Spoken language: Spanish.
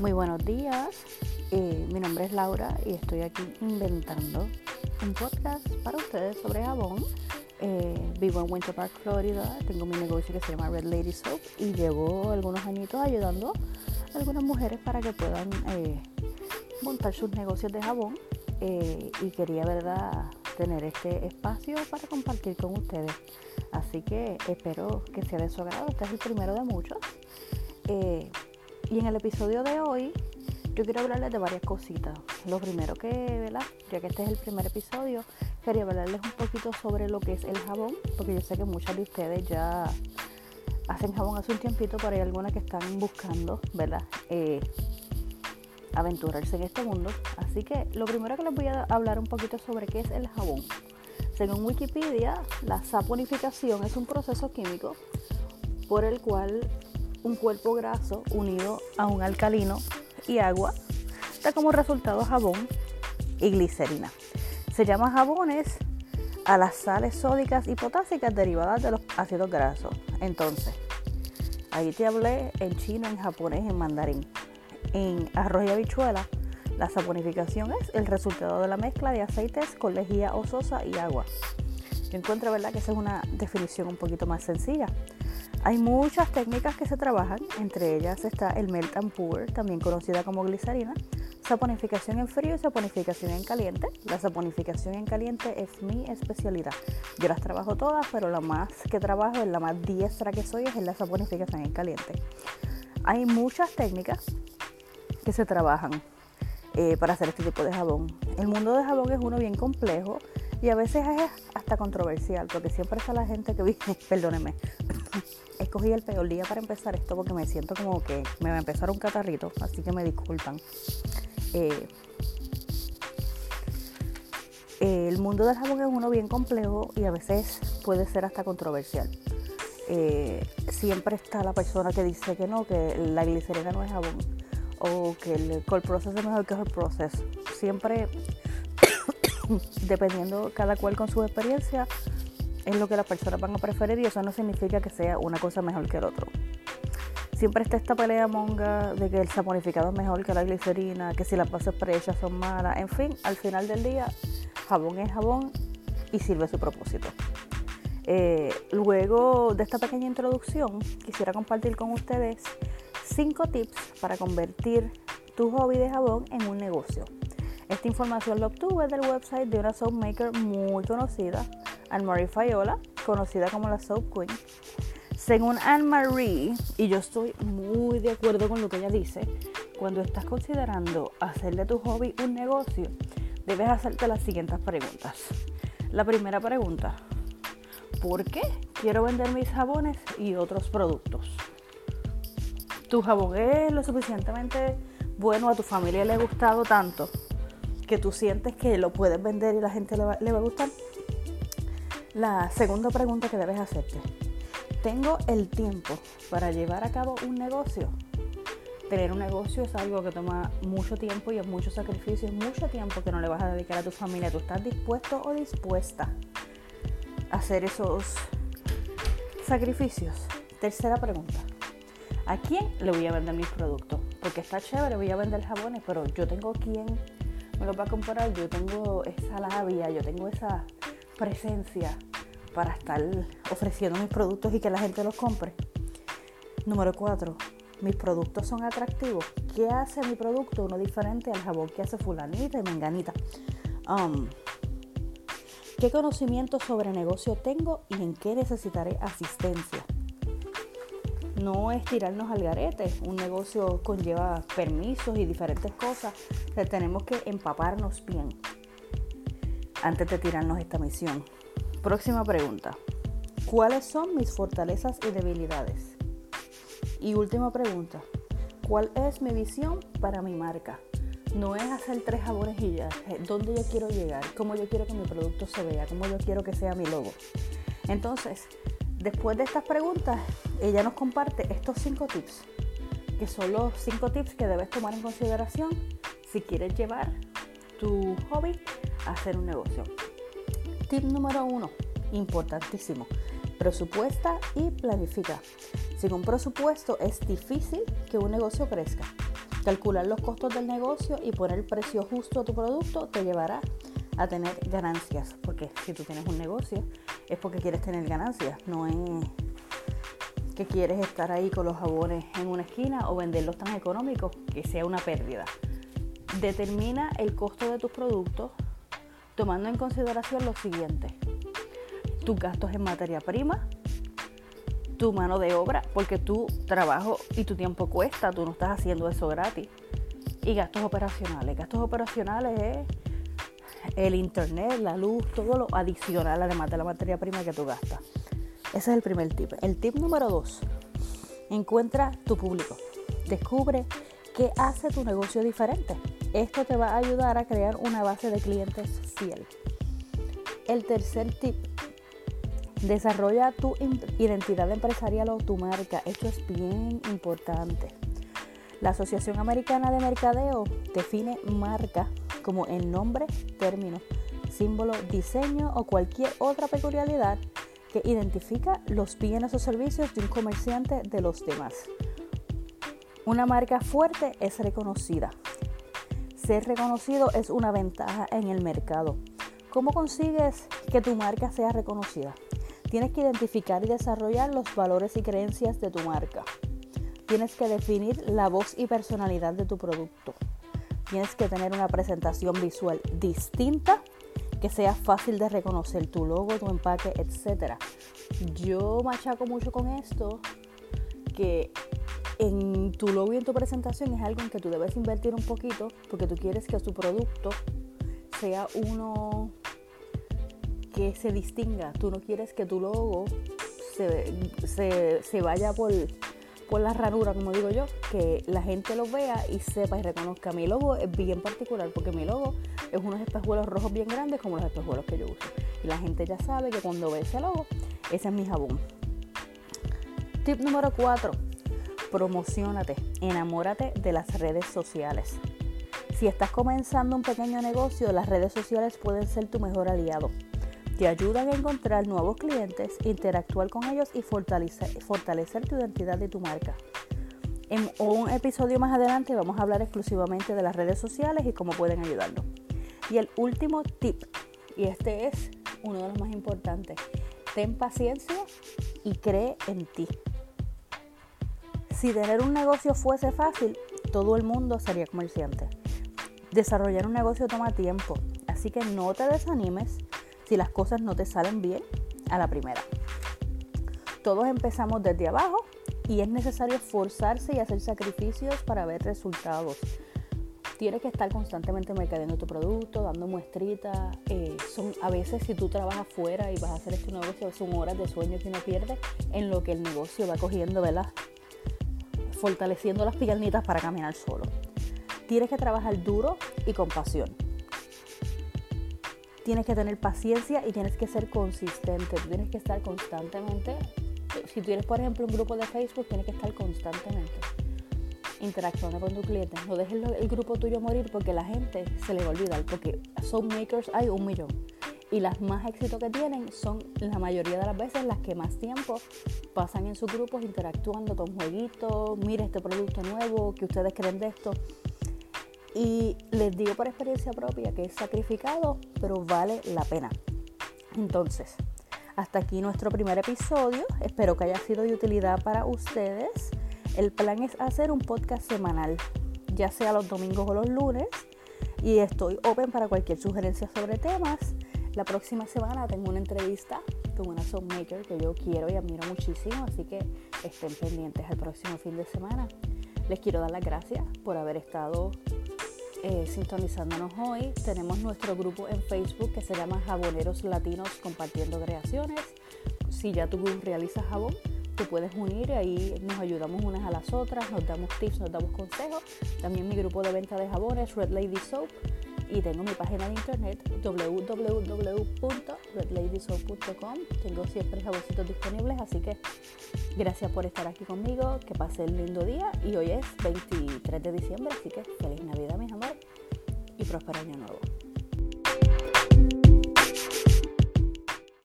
Muy buenos días, eh, mi nombre es Laura y estoy aquí inventando un podcast para ustedes sobre jabón. Eh, vivo en Winter Park, Florida, tengo mi negocio que se llama Red Lady Soap y llevo algunos añitos ayudando a algunas mujeres para que puedan eh, montar sus negocios de jabón y quería, verdad, tener este espacio para compartir con ustedes. Así que espero que sea de su agrado. Este es el primero de muchos. Y en el episodio de hoy yo quiero hablarles de varias cositas. Lo primero que, ¿verdad? Ya que este es el primer episodio, quería hablarles un poquito sobre lo que es el jabón, porque yo sé que muchas de ustedes ya hacen jabón hace un tiempito, pero hay algunas que están buscando, ¿verdad? Eh, aventurarse en este mundo. Así que lo primero que les voy a hablar un poquito sobre qué es el jabón. Según Wikipedia, la saponificación es un proceso químico por el cual un cuerpo graso unido a un alcalino y agua da como resultado jabón y glicerina. Se llama jabones a las sales sódicas y potásicas derivadas de los ácidos grasos. Entonces, ahí te hablé en chino, en japonés, en mandarín. En arroz y habichuela, la saponificación es el resultado de la mezcla de aceites con lejía ososa y agua. Yo encuentro, ¿verdad?, que esa es una definición un poquito más sencilla. Hay muchas técnicas que se trabajan, entre ellas está el melt and pour, también conocida como glicerina, saponificación en frío y saponificación en caliente. La saponificación en caliente es mi especialidad. Yo las trabajo todas, pero la más que trabajo, la más diestra que soy, es la saponificación en caliente. Hay muchas técnicas que se trabajan eh, para hacer este tipo de jabón. El mundo de jabón es uno bien complejo y a veces es hasta controversial, porque siempre está la gente que dice, perdóneme, escogí el peor día para empezar esto porque me siento como que me va a empezar un catarrito, así que me disculpan. Eh, el mundo del jabón es uno bien complejo y a veces puede ser hasta controversial. Eh, siempre está la persona que dice que no, que la glicerina no es jabón o que el cold process es mejor que el process. Siempre, dependiendo cada cual con su experiencia, es lo que las personas van a preferir y eso no significa que sea una cosa mejor que el otro. Siempre está esta pelea monga de que el saponificado es mejor que la glicerina, que si las bases prehechas son malas, en fin, al final del día, jabón es jabón y sirve su propósito. Eh, luego de esta pequeña introducción, quisiera compartir con ustedes cinco tips para convertir tu hobby de jabón en un negocio. Esta información la obtuve del website de una soap maker muy conocida Anne-Marie Fayola, conocida como la Soap Queen. Según Anne-Marie, y yo estoy muy de acuerdo con lo que ella dice, cuando estás considerando hacer de tu hobby un negocio, debes hacerte las siguientes preguntas. La primera pregunta, ¿por qué quiero vender mis jabones y otros productos? ¿Tu jabón es lo suficientemente bueno, a tu familia le ha gustado tanto que tú sientes que lo puedes vender y la gente le va, le va a gustar? La segunda pregunta que debes hacerte. ¿Tengo el tiempo para llevar a cabo un negocio? Tener un negocio es algo que toma mucho tiempo y es mucho sacrificio, es mucho tiempo que no le vas a dedicar a tu familia. ¿Tú estás dispuesto o dispuesta a hacer esos sacrificios? Tercera pregunta. ¿A quién le voy a vender mis productos? Porque está chévere, voy a vender jabones, pero yo tengo quién me los va a comprar, yo tengo esa labia, yo tengo esa presencia para estar ofreciendo mis productos y que la gente los compre. Número 4. Mis productos son atractivos. ¿Qué hace mi producto uno diferente al jabón que hace fulanita y menganita? Um, ¿Qué conocimiento sobre negocio tengo y en qué necesitaré asistencia? No es tirarnos al garete. Un negocio conlleva permisos y diferentes cosas. tenemos que empaparnos bien antes de tirarnos esta misión. Próxima pregunta. ¿Cuáles son mis fortalezas y debilidades? Y última pregunta. ¿Cuál es mi visión para mi marca? No es hacer tres jabones y ya. ¿Dónde yo quiero llegar? ¿Cómo yo quiero que mi producto se vea? ¿Cómo yo quiero que sea mi logo? Entonces, después de estas preguntas, ella nos comparte estos cinco tips, que son los cinco tips que debes tomar en consideración si quieres llevar tu hobby hacer un negocio. Tip número uno, importantísimo, presupuesta y planifica. Sin un presupuesto es difícil que un negocio crezca. Calcular los costos del negocio y poner el precio justo a tu producto te llevará a tener ganancias. Porque si tú tienes un negocio es porque quieres tener ganancias, no en que quieres estar ahí con los jabones en una esquina o venderlos tan económicos que sea una pérdida. Determina el costo de tus productos tomando en consideración lo siguiente. Tus gastos en materia prima, tu mano de obra, porque tu trabajo y tu tiempo cuesta, tú no estás haciendo eso gratis. Y gastos operacionales. Gastos operacionales es el internet, la luz, todo lo adicional además de la materia prima que tú gastas. Ese es el primer tip. El tip número dos, encuentra tu público. Descubre qué hace tu negocio diferente. Esto te va a ayudar a crear una base de clientes El tercer tip, desarrolla tu identidad empresarial o tu marca. Esto es bien importante. La Asociación Americana de Mercadeo define marca como el nombre, término, símbolo, diseño o cualquier otra peculiaridad que identifica los bienes o servicios de un comerciante de los demás. Una marca fuerte es reconocida. Ser reconocido es una ventaja en el mercado. ¿Cómo consigues que tu marca sea reconocida? Tienes que identificar y desarrollar los valores y creencias de tu marca. Tienes que definir la voz y personalidad de tu producto. Tienes que tener una presentación visual distinta que sea fácil de reconocer tu logo, tu empaque, etc. Yo machaco mucho con esto, que en tu logo y en tu presentación es algo en que tú debes invertir un poquito porque tú quieres que tu producto sea uno que se distinga. Tú no quieres que tu logo se, se vaya por por la ranura, como digo yo, que la gente lo vea y sepa y reconozca. Mi logo es bien particular porque mi logo es unos espejuelos rojos bien grandes como los espejuelos que yo uso. Y la gente ya sabe que cuando ve ese logo, ese es mi jabón. Tip número 4. Promocionate, enamórate de las redes sociales. Si estás comenzando un pequeño negocio, las redes sociales pueden ser tu mejor aliado te ayudan a encontrar nuevos clientes, interactuar con ellos y fortalecer, tu identidad y tu marca. En un episodio más adelante vamos a hablar exclusivamente de las redes sociales y cómo pueden ayudarnos. Y el último tip, y este es uno de los más importantes, ten paciencia y cree en ti. Si tener un negocio fuese fácil, todo el mundo sería comerciante. Desarrollar un negocio toma tiempo, así que no te desanimes si las cosas no te salen bien a la primera. Todos empezamos desde abajo y es necesario esforzarse y hacer sacrificios para ver resultados. Tienes que estar constantemente mercadeando tu producto, dando muestritas. Eh, a veces si tú trabajas fuera y vas a hacer este negocio, son horas de sueño que uno pierde en lo que el negocio va cogiendo, ¿verdad? Fortaleciendo las piernitas para caminar solo. Tienes que trabajar duro y con pasión tienes que tener paciencia y tienes que ser consistente. tienes que estar constantemente. Si tienes, por ejemplo, un grupo de Facebook, tienes que estar constantemente interactuando con tu cliente. No dejes el grupo tuyo morir porque la gente se le va a olvidar. Porque makers hay un millón. Y las más éxitos que tienen son la mayoría de las veces las que más tiempo pasan en sus grupos interactuando con jueguitos. Mire este producto nuevo, que ustedes creen de esto. Y les digo por experiencia propia que es sacrificado, pero vale la pena. Entonces, hasta aquí nuestro primer episodio. Espero que haya sido de utilidad para ustedes. El plan es hacer un podcast semanal, ya sea los domingos o los lunes. Y estoy open para cualquier sugerencia sobre temas. La próxima semana tengo una entrevista con una maker que yo quiero y admiro muchísimo, así que estén pendientes el próximo fin de semana. Les quiero dar las gracias por haber estado eh, sintonizándonos hoy. Tenemos nuestro grupo en Facebook que se llama Jaboneros Latinos Compartiendo Creaciones. Si ya tú realizas jabón, te puedes unir ahí nos ayudamos unas a las otras, nos damos tips, nos damos consejos. También mi grupo de venta de jabones, Red Lady Soap. Y tengo mi página de internet www.redladysoap.com. Tengo siempre jaboncitos disponibles, así que gracias por estar aquí conmigo. Que pase el lindo día. Y hoy es 23 de diciembre, así que feliz Navidad, mis amores, y próspero año nuevo.